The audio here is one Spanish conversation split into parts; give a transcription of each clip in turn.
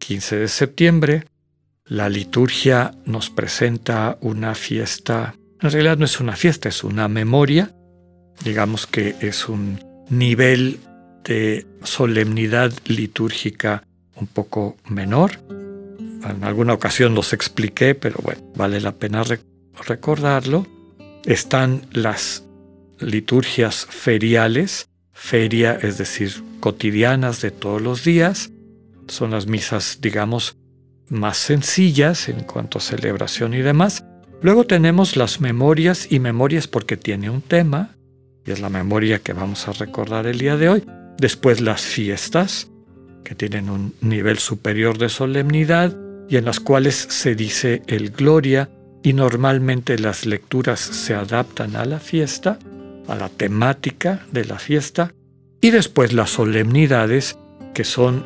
15 de septiembre, la liturgia nos presenta una fiesta, en realidad no es una fiesta, es una memoria, digamos que es un nivel de solemnidad litúrgica un poco menor. En alguna ocasión los expliqué, pero bueno, vale la pena recordarlo. Están las liturgias feriales, feria es decir, cotidianas de todos los días, son las misas, digamos, más sencillas en cuanto a celebración y demás. Luego tenemos las memorias y memorias porque tiene un tema, y es la memoria que vamos a recordar el día de hoy. Después las fiestas, que tienen un nivel superior de solemnidad y en las cuales se dice el gloria y normalmente las lecturas se adaptan a la fiesta, a la temática de la fiesta, y después las solemnidades que son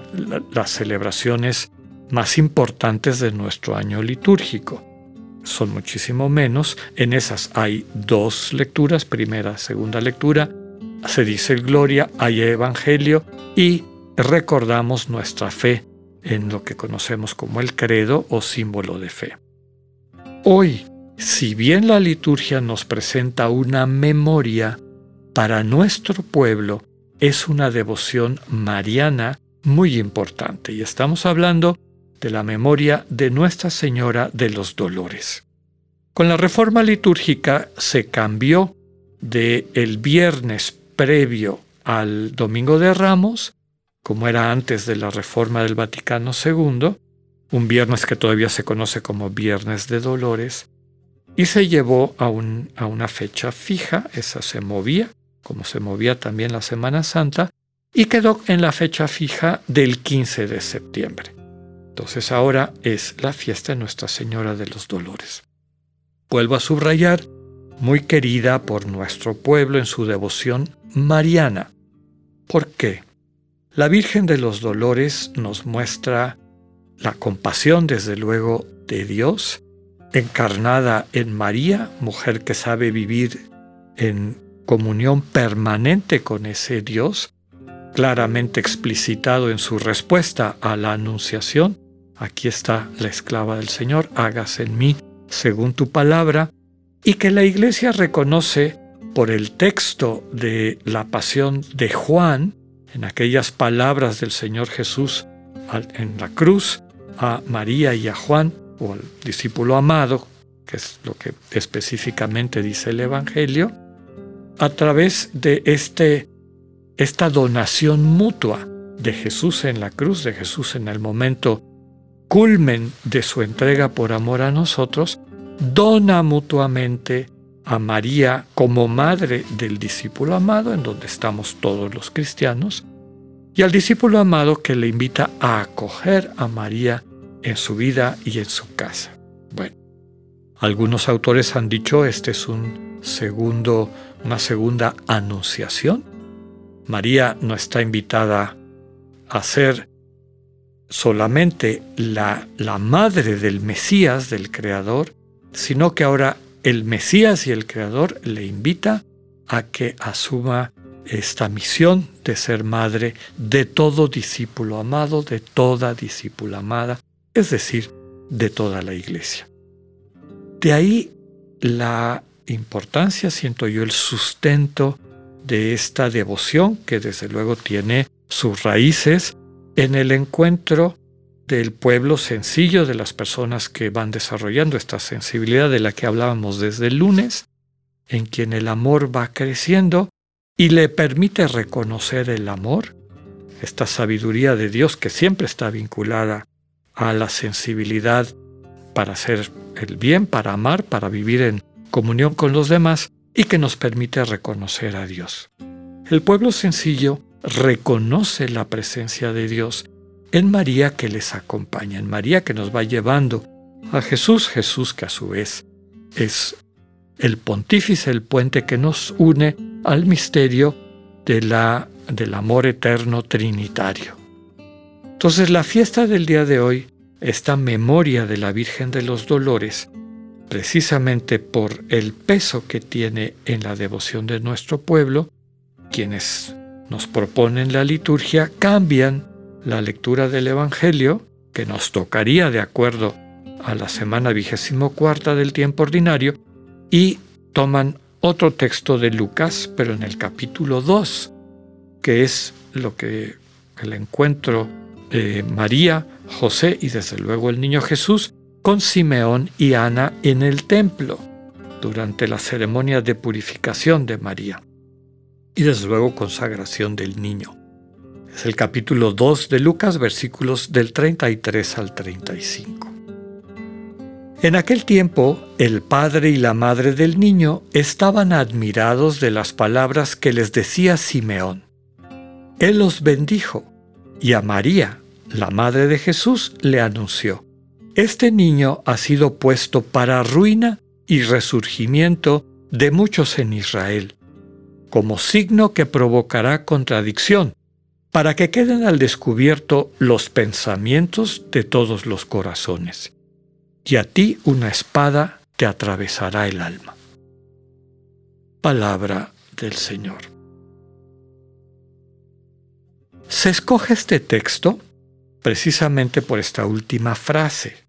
las celebraciones más importantes de nuestro año litúrgico. Son muchísimo menos. En esas hay dos lecturas, primera, segunda lectura. Se dice Gloria, hay Evangelio y recordamos nuestra fe en lo que conocemos como el credo o símbolo de fe. Hoy, si bien la liturgia nos presenta una memoria para nuestro pueblo, es una devoción mariana muy importante y estamos hablando de la memoria de Nuestra Señora de los Dolores. Con la reforma litúrgica se cambió de el viernes previo al Domingo de Ramos, como era antes de la reforma del Vaticano II, un viernes que todavía se conoce como Viernes de Dolores, y se llevó a, a una fecha fija, esa se movía, como se movía también la Semana Santa, y quedó en la fecha fija del 15 de septiembre. Entonces ahora es la fiesta de Nuestra Señora de los Dolores. Vuelvo a subrayar, muy querida por nuestro pueblo en su devoción mariana. ¿Por qué? La Virgen de los Dolores nos muestra la compasión, desde luego, de Dios, encarnada en María, mujer que sabe vivir en comunión permanente con ese Dios, claramente explicitado en su respuesta a la anunciación. Aquí está la esclava del Señor, hágase en mí según tu palabra, y que la iglesia reconoce por el texto de la pasión de Juan, en aquellas palabras del Señor Jesús en la cruz, a María y a Juan, o al discípulo amado, que es lo que específicamente dice el Evangelio, a través de este, esta donación mutua de Jesús en la cruz, de Jesús en el momento culmen de su entrega por amor a nosotros, dona mutuamente a María como madre del discípulo amado, en donde estamos todos los cristianos, y al discípulo amado que le invita a acoger a María en su vida y en su casa. Bueno, algunos autores han dicho este es un segundo una segunda anunciación. María no está invitada a ser solamente la, la madre del Mesías, del Creador, sino que ahora el Mesías y el Creador le invita a que asuma esta misión de ser madre de todo discípulo amado, de toda discípula amada, es decir, de toda la iglesia. De ahí la importancia, siento yo, el sustento de esta devoción que desde luego tiene sus raíces en el encuentro del pueblo sencillo, de las personas que van desarrollando esta sensibilidad de la que hablábamos desde el lunes, en quien el amor va creciendo y le permite reconocer el amor, esta sabiduría de Dios que siempre está vinculada a la sensibilidad para hacer el bien, para amar, para vivir en comunión con los demás y que nos permite reconocer a Dios. El pueblo sencillo reconoce la presencia de Dios en María que les acompaña, en María que nos va llevando a Jesús, Jesús que a su vez es el pontífice, el puente que nos une al misterio de la, del amor eterno trinitario. Entonces la fiesta del día de hoy, esta memoria de la Virgen de los Dolores, precisamente por el peso que tiene en la devoción de nuestro pueblo, quienes nos proponen la liturgia cambian la lectura del Evangelio, que nos tocaría de acuerdo a la semana vigésimo cuarta del tiempo ordinario, y toman otro texto de Lucas, pero en el capítulo 2, que es lo que el encuentro de María, José y desde luego el niño Jesús con Simeón y Ana en el templo durante la ceremonia de purificación de María y desde luego consagración del niño. Es el capítulo 2 de Lucas, versículos del 33 al 35. En aquel tiempo, el padre y la madre del niño estaban admirados de las palabras que les decía Simeón. Él los bendijo y a María, la madre de Jesús, le anunció, Este niño ha sido puesto para ruina y resurgimiento de muchos en Israel, como signo que provocará contradicción para que queden al descubierto los pensamientos de todos los corazones. Y a ti una espada te atravesará el alma. Palabra del Señor. Se escoge este texto precisamente por esta última frase,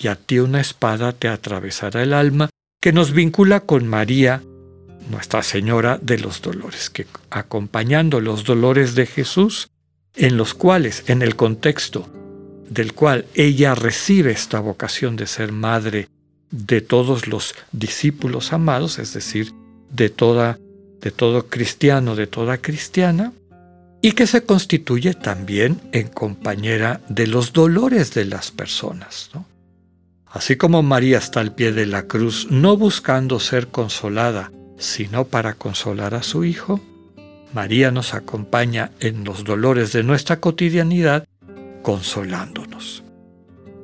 y a ti una espada te atravesará el alma, que nos vincula con María, Nuestra Señora de los Dolores, que acompañando los dolores de Jesús, en los cuales, en el contexto del cual ella recibe esta vocación de ser madre de todos los discípulos amados, es decir, de toda de todo cristiano, de toda cristiana, y que se constituye también en compañera de los dolores de las personas. Así como María está al pie de la cruz, no buscando ser consolada, sino para consolar a su Hijo, María nos acompaña en los dolores de nuestra cotidianidad, consolándonos.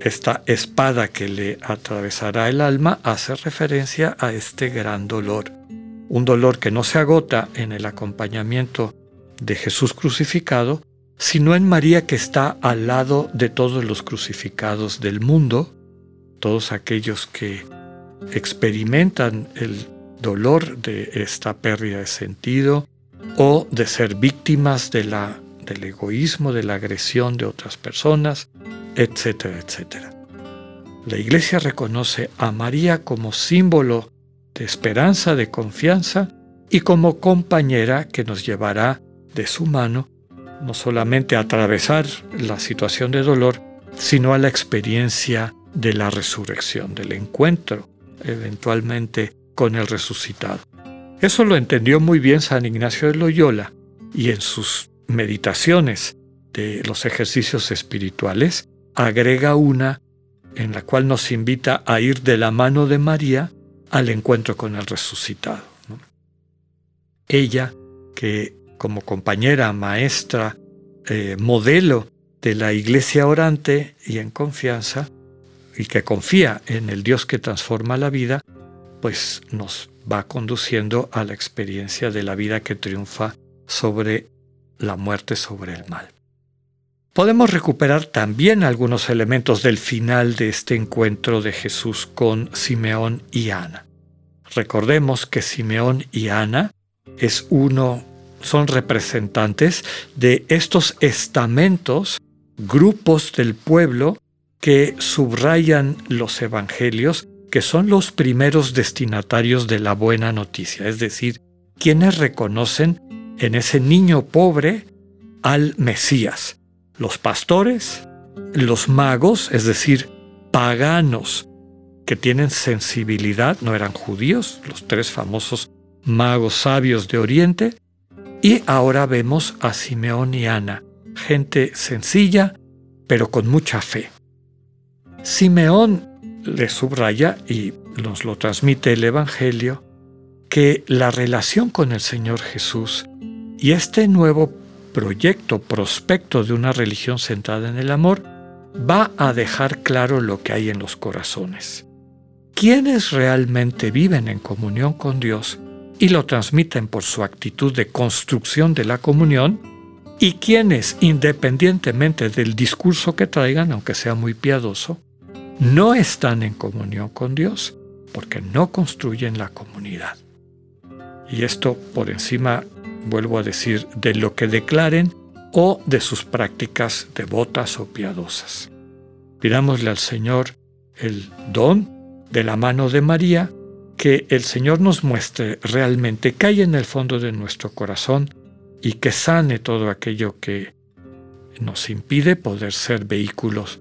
Esta espada que le atravesará el alma hace referencia a este gran dolor, un dolor que no se agota en el acompañamiento de Jesús crucificado, sino en María que está al lado de todos los crucificados del mundo, todos aquellos que experimentan el dolor de esta pérdida de sentido, o de ser víctimas del egoísmo, de la agresión de otras personas, etcétera, etcétera. La Iglesia reconoce a María como símbolo de esperanza, de confianza y como compañera que nos llevará de su mano no solamente a atravesar la situación de dolor, sino a la experiencia de la resurrección, del encuentro eventualmente con el resucitado. Eso lo entendió muy bien San Ignacio de Loyola y en sus meditaciones de los ejercicios espirituales agrega una en la cual nos invita a ir de la mano de María al encuentro con el resucitado. Ella, que como compañera, maestra, eh, modelo de la iglesia orante y en confianza, y que confía en el Dios que transforma la vida, pues nos va conduciendo a la experiencia de la vida que triunfa sobre la muerte, sobre el mal. Podemos recuperar también algunos elementos del final de este encuentro de Jesús con Simeón y Ana. Recordemos que Simeón y Ana es uno, son representantes de estos estamentos, grupos del pueblo que subrayan los evangelios que son los primeros destinatarios de la buena noticia, es decir, quienes reconocen en ese niño pobre al Mesías. Los pastores, los magos, es decir, paganos que tienen sensibilidad, no eran judíos, los tres famosos magos sabios de Oriente, y ahora vemos a Simeón y Ana, gente sencilla, pero con mucha fe. Simeón le subraya y nos lo transmite el Evangelio, que la relación con el Señor Jesús y este nuevo proyecto prospecto de una religión centrada en el amor va a dejar claro lo que hay en los corazones. Quienes realmente viven en comunión con Dios y lo transmiten por su actitud de construcción de la comunión, y quienes, independientemente del discurso que traigan, aunque sea muy piadoso, no están en comunión con Dios porque no construyen la comunidad. Y esto por encima, vuelvo a decir, de lo que declaren o de sus prácticas devotas o piadosas. Pidámosle al Señor el don de la mano de María, que el Señor nos muestre realmente que hay en el fondo de nuestro corazón y que sane todo aquello que nos impide poder ser vehículos